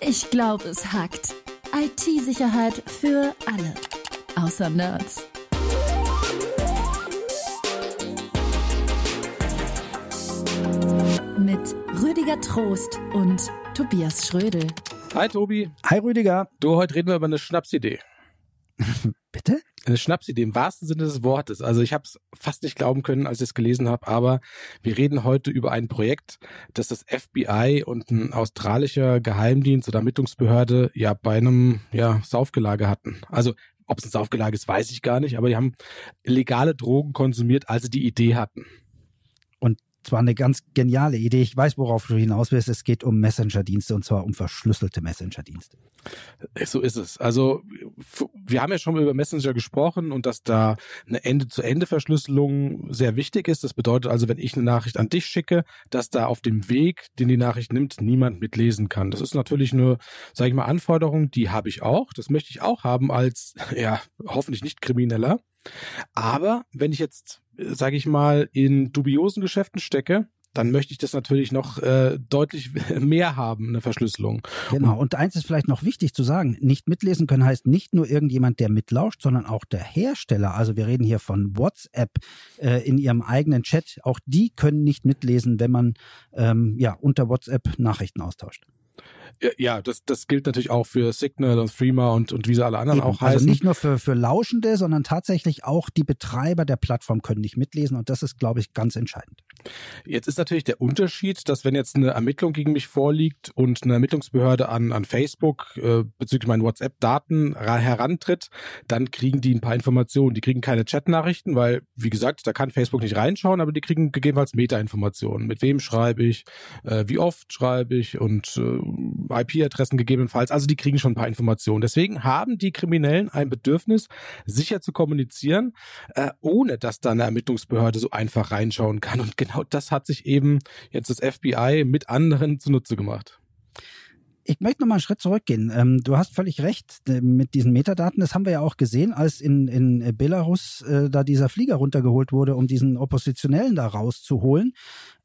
Ich glaube, es hackt. IT-Sicherheit für alle. Außer Nerds. Mit Rüdiger Trost und Tobias Schrödel. Hi Tobi. Hi Rüdiger. Du, heute reden wir über eine Schnapsidee. Bitte? Eine Schnapsidee im wahrsten Sinne des Wortes. Also ich habe es fast nicht glauben können, als ich es gelesen habe, aber wir reden heute über ein Projekt, das das FBI und ein australischer Geheimdienst oder Ermittlungsbehörde ja bei einem ja, Saufgelage hatten. Also ob es ein Saufgelage ist, weiß ich gar nicht, aber die haben legale Drogen konsumiert, als sie die Idee hatten. Zwar eine ganz geniale Idee. Ich weiß, worauf du hinaus willst. Es geht um Messenger-Dienste und zwar um verschlüsselte Messenger-Dienste. So ist es. Also wir haben ja schon über Messenger gesprochen und dass da eine Ende-zu-Ende-Verschlüsselung sehr wichtig ist. Das bedeutet also, wenn ich eine Nachricht an dich schicke, dass da auf dem Weg, den die Nachricht nimmt, niemand mitlesen kann. Das ist natürlich eine, sage ich mal, Anforderung, die habe ich auch. Das möchte ich auch haben als, ja, hoffentlich nicht Krimineller. Aber wenn ich jetzt, sage ich mal, in dubiosen Geschäften stecke, dann möchte ich das natürlich noch äh, deutlich mehr haben, eine Verschlüsselung. Genau. Und eins ist vielleicht noch wichtig zu sagen: Nicht mitlesen können heißt nicht nur irgendjemand, der mitlauscht, sondern auch der Hersteller. Also wir reden hier von WhatsApp äh, in ihrem eigenen Chat. Auch die können nicht mitlesen, wenn man ähm, ja unter WhatsApp Nachrichten austauscht. Ja, das, das gilt natürlich auch für Signal und Threema und, und wie sie alle anderen Eben. auch also heißen. Also nicht nur für, für Lauschende, sondern tatsächlich auch die Betreiber der Plattform können nicht mitlesen und das ist, glaube ich, ganz entscheidend. Jetzt ist natürlich der Unterschied, dass wenn jetzt eine Ermittlung gegen mich vorliegt und eine Ermittlungsbehörde an, an Facebook äh, bezüglich meinen WhatsApp-Daten herantritt, dann kriegen die ein paar Informationen. Die kriegen keine Chat-Nachrichten, weil, wie gesagt, da kann Facebook nicht reinschauen, aber die kriegen gegebenenfalls Meta-Informationen. Mit wem schreibe ich, äh, wie oft schreibe ich und äh, IP-Adressen gegebenenfalls. Also die kriegen schon ein paar Informationen. Deswegen haben die Kriminellen ein Bedürfnis, sicher zu kommunizieren, äh, ohne dass da eine Ermittlungsbehörde so einfach reinschauen kann. Und genau das hat sich eben jetzt das FBI mit anderen zunutze gemacht ich möchte noch mal einen Schritt zurückgehen. Ähm, du hast völlig recht äh, mit diesen Metadaten. Das haben wir ja auch gesehen, als in, in Belarus äh, da dieser Flieger runtergeholt wurde, um diesen Oppositionellen da rauszuholen.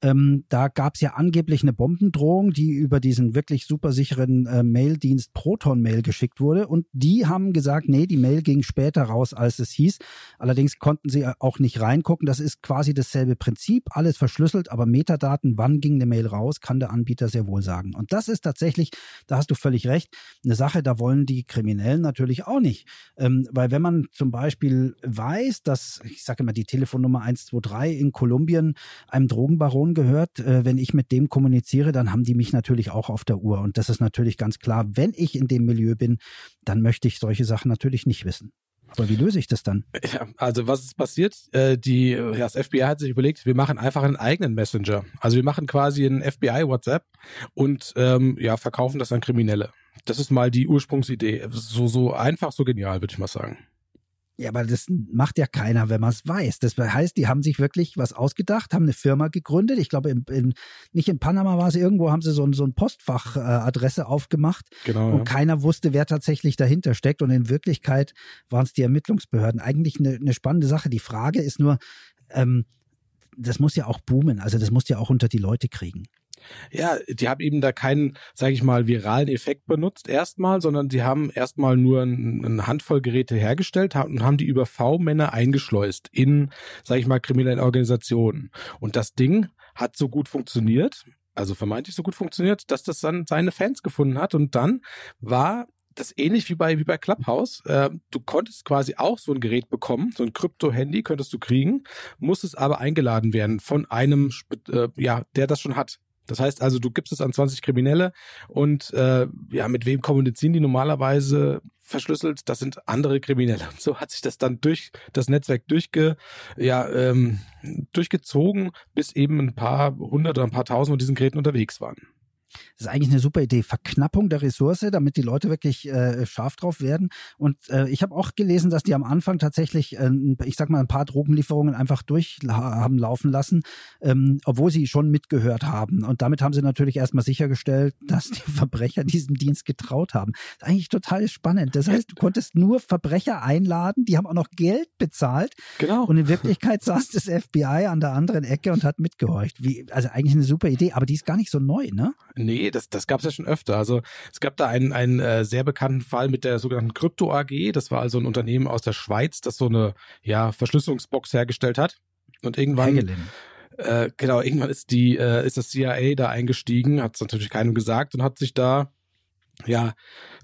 Ähm, da gab es ja angeblich eine Bombendrohung, die über diesen wirklich supersicheren äh, Maildienst Proton Mail geschickt wurde. Und die haben gesagt, nee, die Mail ging später raus, als es hieß. Allerdings konnten sie auch nicht reingucken. Das ist quasi dasselbe Prinzip, alles verschlüsselt, aber Metadaten, wann ging eine Mail raus, kann der Anbieter sehr wohl sagen. Und das ist tatsächlich, da hast du völlig recht, eine Sache, da wollen die Kriminellen natürlich auch nicht. Ähm, weil wenn man zum Beispiel weiß, dass, ich sage immer die Telefonnummer 123 in Kolumbien einem Drogenbaron gehört, äh, wenn ich mit dem kommuniziere, dann haben die mich natürlich auch auf der Uhr. Und das ist natürlich ganz klar, wenn ich in dem Milieu bin, dann möchte ich solche Sachen natürlich nicht wissen. Aber wie löse ich das dann? Ja, also was ist passiert? Äh, die, ja, das FBI hat sich überlegt, wir machen einfach einen eigenen Messenger. Also wir machen quasi einen FBI WhatsApp und ähm, ja verkaufen das an Kriminelle. Das ist mal die Ursprungsidee. So so einfach, so genial, würde ich mal sagen. Ja, aber das macht ja keiner, wenn man es weiß. Das heißt, die haben sich wirklich was ausgedacht, haben eine Firma gegründet. Ich glaube, in, in, nicht in Panama war es, irgendwo haben sie so, so ein Postfachadresse äh, aufgemacht. Genau. Und ja. keiner wusste, wer tatsächlich dahinter steckt. Und in Wirklichkeit waren es die Ermittlungsbehörden. Eigentlich eine, eine spannende Sache. Die Frage ist nur, ähm, das muss ja auch boomen. Also das muss ja auch unter die Leute kriegen. Ja, die haben eben da keinen, sage ich mal, viralen Effekt benutzt erstmal, sondern die haben erstmal nur ein, eine Handvoll Geräte hergestellt und haben die über V-Männer eingeschleust in, sage ich mal, kriminellen Organisationen. Und das Ding hat so gut funktioniert, also vermeintlich so gut funktioniert, dass das dann seine Fans gefunden hat. Und dann war das ähnlich wie bei wie bei Clubhouse. Äh, du konntest quasi auch so ein Gerät bekommen, so ein Krypto-Handy könntest du kriegen, musstest aber eingeladen werden von einem, äh, ja, der das schon hat. Das heißt also, du gibst es an 20 Kriminelle und äh, ja, mit wem kommunizieren die normalerweise verschlüsselt? Das sind andere Kriminelle. Und so hat sich das dann durch das Netzwerk durchge, ja, ähm, durchgezogen, bis eben ein paar hundert oder ein paar tausend von diesen Geräten unterwegs waren. Das ist eigentlich eine super Idee. Verknappung der Ressource, damit die Leute wirklich äh, scharf drauf werden. Und äh, ich habe auch gelesen, dass die am Anfang tatsächlich, äh, ich sag mal, ein paar Drogenlieferungen einfach durch haben laufen lassen, ähm, obwohl sie schon mitgehört haben. Und damit haben sie natürlich erstmal sichergestellt, dass die Verbrecher diesem Dienst getraut haben. Das ist eigentlich total spannend. Das heißt, du konntest nur Verbrecher einladen, die haben auch noch Geld bezahlt. Genau. Und in Wirklichkeit saß das FBI an der anderen Ecke und hat mitgehorcht. Wie, also eigentlich eine super Idee, aber die ist gar nicht so neu, ne? Nee, das, das gab es ja schon öfter. Also es gab da einen, einen äh, sehr bekannten Fall mit der sogenannten Krypto AG. Das war also ein Unternehmen aus der Schweiz, das so eine ja, Verschlüsselungsbox hergestellt hat. Und irgendwann, äh, genau, irgendwann ist die, äh, ist das CIA da eingestiegen, hat es natürlich keinem gesagt und hat sich da ja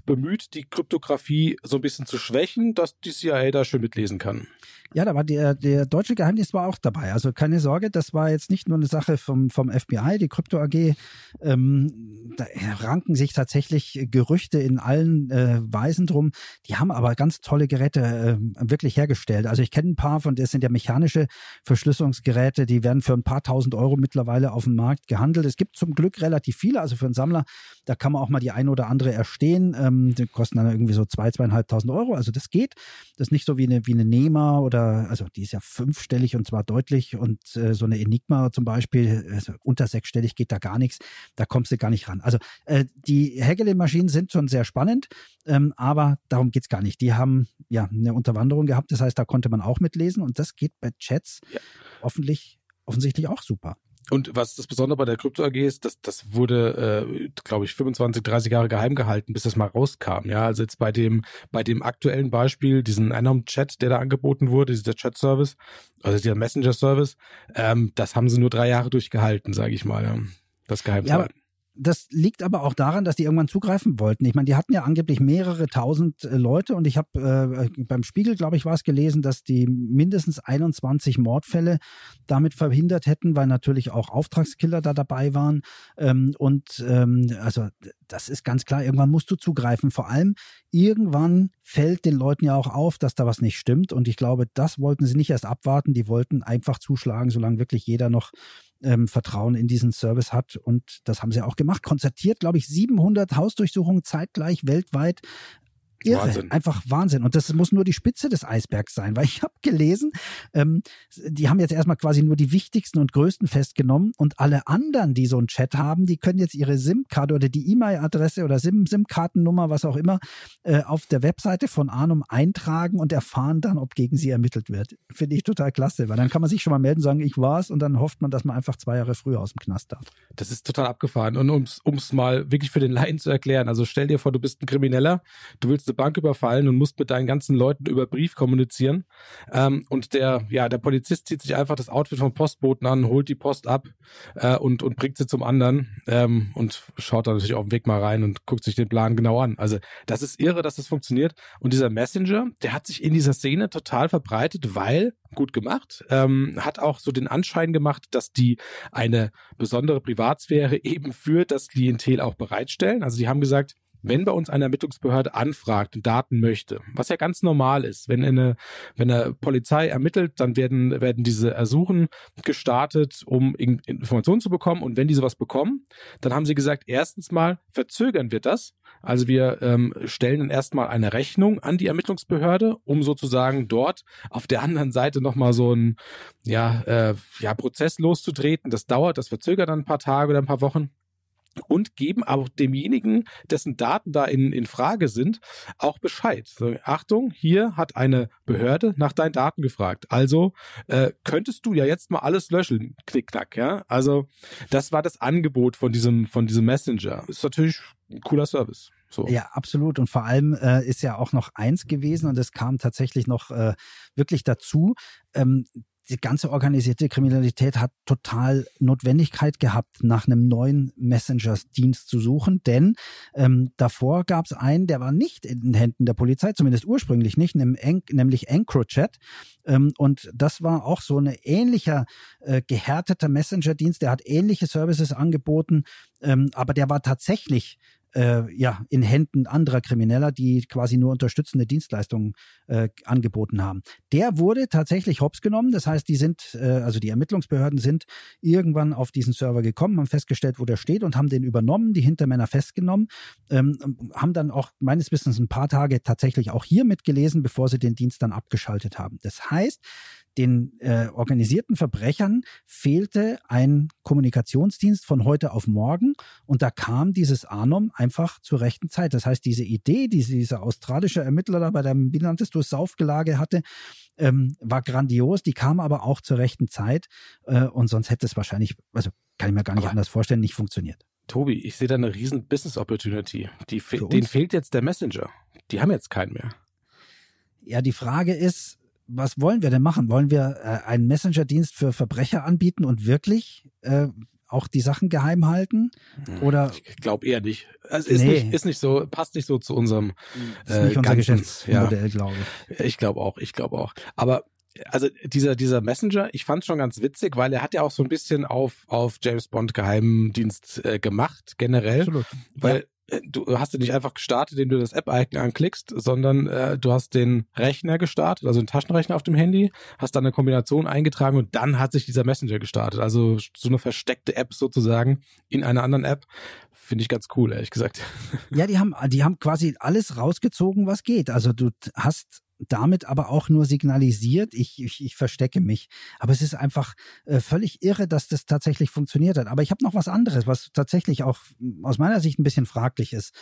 bemüht, die Kryptographie so ein bisschen zu schwächen, dass die CIA da schön mitlesen kann. Ja, da war der, der deutsche Geheimdienst war auch dabei. Also keine Sorge, das war jetzt nicht nur eine Sache vom, vom FBI, die Krypto AG. Ähm, da ranken sich tatsächlich Gerüchte in allen äh, Weisen drum. Die haben aber ganz tolle Geräte äh, wirklich hergestellt. Also ich kenne ein paar von, das sind ja mechanische Verschlüsselungsgeräte, die werden für ein paar tausend Euro mittlerweile auf dem Markt gehandelt. Es gibt zum Glück relativ viele, also für einen Sammler, da kann man auch mal die eine oder andere erstehen. Ähm, die kosten dann irgendwie so zwei, zweieinhalbtausend Euro. Also das geht. Das ist nicht so wie eine, wie eine NEMA oder oder also die ist ja fünfstellig und zwar deutlich und äh, so eine Enigma zum Beispiel, also unter sechsstellig geht da gar nichts, da kommst du gar nicht ran. Also äh, die Hägele-Maschinen sind schon sehr spannend, ähm, aber darum geht es gar nicht. Die haben ja eine Unterwanderung gehabt, das heißt, da konnte man auch mitlesen und das geht bei Chats ja. hoffentlich offensichtlich auch super. Und was das Besondere bei der Krypto AG ist, das, das wurde, äh, glaube ich, 25, 30 Jahre geheim gehalten, bis das mal rauskam. Ja, also jetzt bei dem, bei dem aktuellen Beispiel, diesen Anom-Chat, der da angeboten wurde, dieser Chat-Service, also dieser Messenger-Service, ähm, das haben sie nur drei Jahre durchgehalten, sage ich mal, ja, das geheim zu halten das liegt aber auch daran, dass die irgendwann zugreifen wollten. Ich meine, die hatten ja angeblich mehrere tausend äh, Leute und ich habe äh, beim Spiegel, glaube ich, war es gelesen, dass die mindestens 21 Mordfälle damit verhindert hätten, weil natürlich auch Auftragskiller da dabei waren. Ähm, und ähm, also das ist ganz klar, irgendwann musst du zugreifen. Vor allem irgendwann fällt den Leuten ja auch auf, dass da was nicht stimmt. Und ich glaube, das wollten sie nicht erst abwarten, die wollten einfach zuschlagen, solange wirklich jeder noch ähm, Vertrauen in diesen Service hat. Und das haben sie auch gemacht. Konzertiert, glaube ich, 700 Hausdurchsuchungen zeitgleich weltweit. Irre, Wahnsinn. einfach Wahnsinn. Und das muss nur die Spitze des Eisbergs sein, weil ich habe gelesen, ähm, die haben jetzt erstmal quasi nur die wichtigsten und größten festgenommen und alle anderen, die so einen Chat haben, die können jetzt ihre SIM-Karte oder die E-Mail-Adresse oder SIM-Kartennummer, was auch immer, äh, auf der Webseite von Arnum eintragen und erfahren dann, ob gegen sie ermittelt wird. Finde ich total klasse, weil dann kann man sich schon mal melden, sagen, ich war's und dann hofft man, dass man einfach zwei Jahre früher aus dem Knast darf. Das ist total abgefahren. Und um es mal wirklich für den Laien zu erklären, also stell dir vor, du bist ein Krimineller, du willst eine Bank überfallen und musst mit deinen ganzen Leuten über Brief kommunizieren. Ähm, und der, ja, der Polizist zieht sich einfach das Outfit vom Postboten an, holt die Post ab äh, und, und bringt sie zum anderen ähm, und schaut dann natürlich auf dem Weg mal rein und guckt sich den Plan genau an. Also das ist irre, dass das funktioniert. Und dieser Messenger, der hat sich in dieser Szene total verbreitet, weil gut gemacht, ähm, hat auch so den Anschein gemacht, dass die eine besondere Privatsphäre eben für das Klientel auch bereitstellen. Also die haben gesagt, wenn bei uns eine Ermittlungsbehörde anfragt und Daten möchte, was ja ganz normal ist, wenn eine, wenn eine Polizei ermittelt, dann werden, werden diese Ersuchen gestartet, um Informationen zu bekommen. Und wenn diese was bekommen, dann haben sie gesagt, erstens mal verzögern wir das. Also wir ähm, stellen dann erstmal eine Rechnung an die Ermittlungsbehörde, um sozusagen dort auf der anderen Seite nochmal so einen ja, äh, ja, Prozess loszutreten. Das dauert, das verzögert dann ein paar Tage oder ein paar Wochen und geben auch demjenigen, dessen Daten da in, in Frage sind, auch Bescheid. So, Achtung, hier hat eine Behörde nach deinen Daten gefragt. Also äh, könntest du ja jetzt mal alles löschen, knickknack, ja. Also das war das Angebot von diesem von diesem Messenger. Ist natürlich ein cooler Service. So. Ja, absolut. Und vor allem äh, ist ja auch noch eins gewesen und es kam tatsächlich noch äh, wirklich dazu. Ähm, die ganze organisierte Kriminalität hat total Notwendigkeit gehabt, nach einem neuen Messenger-Dienst zu suchen, denn ähm, davor gab es einen, der war nicht in den Händen der Polizei, zumindest ursprünglich nicht, nämlich EncroChat. Ähm, und das war auch so ein ähnlicher äh, gehärteter Messenger-Dienst, der hat ähnliche Services angeboten, ähm, aber der war tatsächlich äh, ja, in Händen anderer Krimineller, die quasi nur unterstützende Dienstleistungen äh, angeboten haben. Der wurde tatsächlich hops genommen. Das heißt, die sind, äh, also die Ermittlungsbehörden sind irgendwann auf diesen Server gekommen, haben festgestellt, wo der steht und haben den übernommen, die Hintermänner festgenommen, ähm, haben dann auch meines Wissens ein paar Tage tatsächlich auch hier mitgelesen, bevor sie den Dienst dann abgeschaltet haben. Das heißt, den äh, organisierten Verbrechern fehlte ein Kommunikationsdienst von heute auf morgen und da kam dieses Anom einfach zur rechten Zeit. Das heißt, diese Idee, die dieser australische Ermittler da bei nanntest du, Saufgelage hatte, ähm, war grandios, die kam aber auch zur rechten Zeit äh, und sonst hätte es wahrscheinlich, also kann ich mir gar nicht aber anders vorstellen, nicht funktioniert. Tobi, ich sehe da eine riesen Business Opportunity. Die, denen fehlt jetzt der Messenger. Die haben jetzt keinen mehr. Ja, die Frage ist, was wollen wir denn machen? Wollen wir äh, einen Messenger-Dienst für Verbrecher anbieten und wirklich äh, auch die Sachen geheim halten? Oder ich glaube eher nicht. Also ist, nee. nicht. ist nicht so, passt nicht so zu unserem ist äh, nicht unser ganzen, Geschäftsmodell, ja. glaube ich. Ich glaube auch, ich glaube auch. Aber also dieser dieser Messenger, ich fand schon ganz witzig, weil er hat ja auch so ein bisschen auf auf James Bond Geheimdienst äh, gemacht generell, Absolut. weil äh, du hast ihn nicht einfach gestartet, indem du das App-Icon anklickst, sondern äh, du hast den Rechner gestartet, also den Taschenrechner auf dem Handy, hast dann eine Kombination eingetragen und dann hat sich dieser Messenger gestartet. Also so eine versteckte App sozusagen in einer anderen App. Finde ich ganz cool, ehrlich gesagt. Ja, die haben, die haben quasi alles rausgezogen, was geht. Also du hast damit aber auch nur signalisiert, ich, ich, ich verstecke mich. Aber es ist einfach äh, völlig irre, dass das tatsächlich funktioniert hat. Aber ich habe noch was anderes, was tatsächlich auch aus meiner Sicht ein bisschen fraglich ist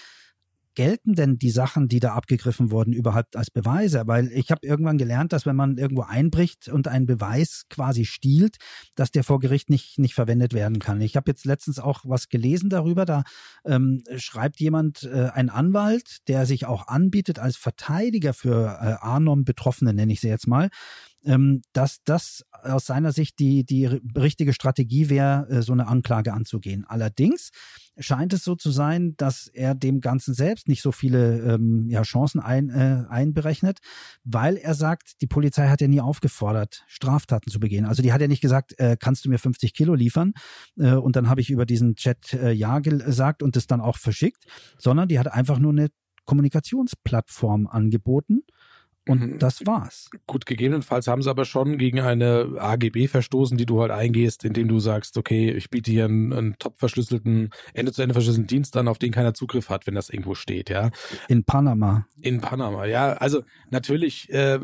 gelten denn die Sachen, die da abgegriffen wurden, überhaupt als Beweise? Weil ich habe irgendwann gelernt, dass wenn man irgendwo einbricht und einen Beweis quasi stiehlt, dass der vor Gericht nicht, nicht verwendet werden kann. Ich habe jetzt letztens auch was gelesen darüber. Da ähm, schreibt jemand, äh, ein Anwalt, der sich auch anbietet als Verteidiger für äh, Anom-Betroffene, nenne ich sie jetzt mal, dass das aus seiner Sicht die, die richtige Strategie wäre, äh, so eine Anklage anzugehen. Allerdings scheint es so zu sein, dass er dem Ganzen selbst nicht so viele ähm, ja, Chancen ein, äh, einberechnet, weil er sagt, die Polizei hat ja nie aufgefordert, Straftaten zu begehen. Also die hat ja nicht gesagt, äh, kannst du mir 50 Kilo liefern? Äh, und dann habe ich über diesen Chat äh, ja gesagt und das dann auch verschickt, sondern die hat einfach nur eine Kommunikationsplattform angeboten und mhm. das war's. Gut, gegebenenfalls haben sie aber schon gegen eine AGB verstoßen, die du halt eingehst, indem du sagst, okay, ich biete hier einen, einen top verschlüsselten, Ende-zu-Ende verschlüsselten Dienst an, auf den keiner Zugriff hat, wenn das irgendwo steht, ja. In Panama. In Panama, ja. Also natürlich äh,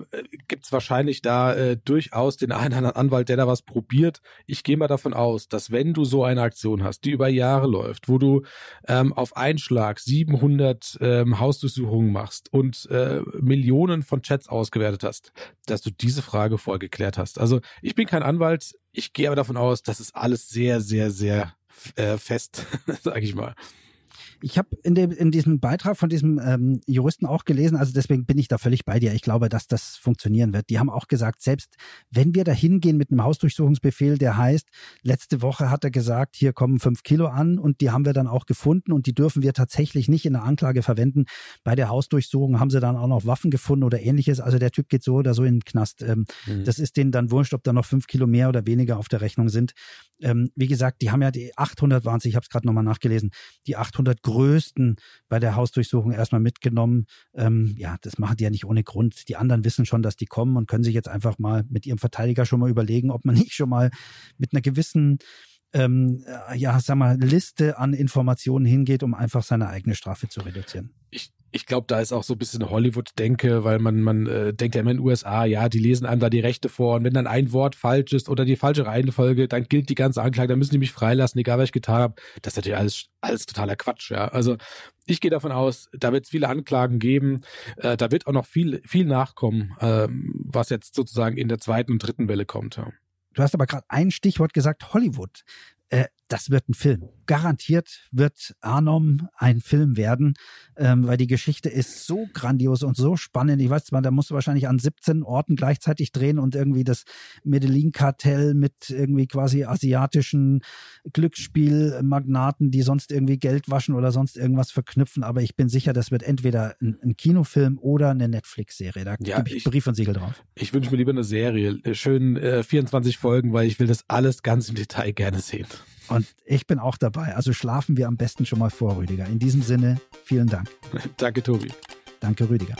gibt wahrscheinlich da äh, durchaus den einen oder anderen Anwalt, der da was probiert. Ich gehe mal davon aus, dass wenn du so eine Aktion hast, die über Jahre läuft, wo du ähm, auf einen Schlag 700 ähm, Hausdurchsuchungen machst und äh, Millionen von Chats ausgewertet hast, dass du diese Frage voll geklärt hast. Also ich bin kein Anwalt, ich gehe aber davon aus, dass es alles sehr, sehr, sehr äh, fest, sage ich mal. Ich habe in, dem, in diesem Beitrag von diesem ähm, Juristen auch gelesen, also deswegen bin ich da völlig bei dir. Ich glaube, dass das funktionieren wird. Die haben auch gesagt, selbst wenn wir da hingehen mit einem Hausdurchsuchungsbefehl, der heißt, letzte Woche hat er gesagt, hier kommen fünf Kilo an und die haben wir dann auch gefunden und die dürfen wir tatsächlich nicht in der Anklage verwenden. Bei der Hausdurchsuchung haben sie dann auch noch Waffen gefunden oder ähnliches. Also der Typ geht so oder so in den Knast. Ähm, mhm. Das ist denen dann wurscht, ob da noch fünf Kilo mehr oder weniger auf der Rechnung sind. Ähm, wie gesagt, die haben ja die 800 waren ich habe es gerade nochmal nachgelesen, die 800 größten bei der Hausdurchsuchung erstmal mitgenommen. Ähm, ja, das machen die ja nicht ohne Grund. Die anderen wissen schon, dass die kommen und können sich jetzt einfach mal mit ihrem Verteidiger schon mal überlegen, ob man nicht schon mal mit einer gewissen ähm, ja, sag mal, Liste an Informationen hingeht, um einfach seine eigene Strafe zu reduzieren. Ich, glaube, da ist auch so ein bisschen Hollywood-Denke, weil man, man äh, denkt ja immer in den USA, ja, die lesen einem da die Rechte vor und wenn dann ein Wort falsch ist oder die falsche Reihenfolge, dann gilt die ganze Anklage, dann müssen die mich freilassen, egal was ich getan habe. Das ist natürlich alles, alles totaler Quatsch, ja. Also ich gehe davon aus, da wird es viele Anklagen geben, äh, da wird auch noch viel, viel nachkommen, äh, was jetzt sozusagen in der zweiten und dritten Welle kommt. Ja. Du hast aber gerade ein Stichwort gesagt, Hollywood. Äh, das wird ein Film. Garantiert wird Arnom ein Film werden, ähm, weil die Geschichte ist so grandios und so spannend. Ich weiß zwar, da musst du wahrscheinlich an 17 Orten gleichzeitig drehen und irgendwie das Medellin-Kartell mit irgendwie quasi asiatischen Glücksspielmagnaten, die sonst irgendwie Geld waschen oder sonst irgendwas verknüpfen. Aber ich bin sicher, das wird entweder ein, ein Kinofilm oder eine Netflix-Serie. Da ja, gebe ich, Brief und Siegel drauf. Ich wünsche mir lieber eine Serie. Schön äh, 24 Folgen, weil ich will das alles ganz im Detail gerne sehen. Und ich bin auch dabei. Also schlafen wir am besten schon mal vor, Rüdiger. In diesem Sinne, vielen Dank. Danke, Tobi. Danke, Rüdiger.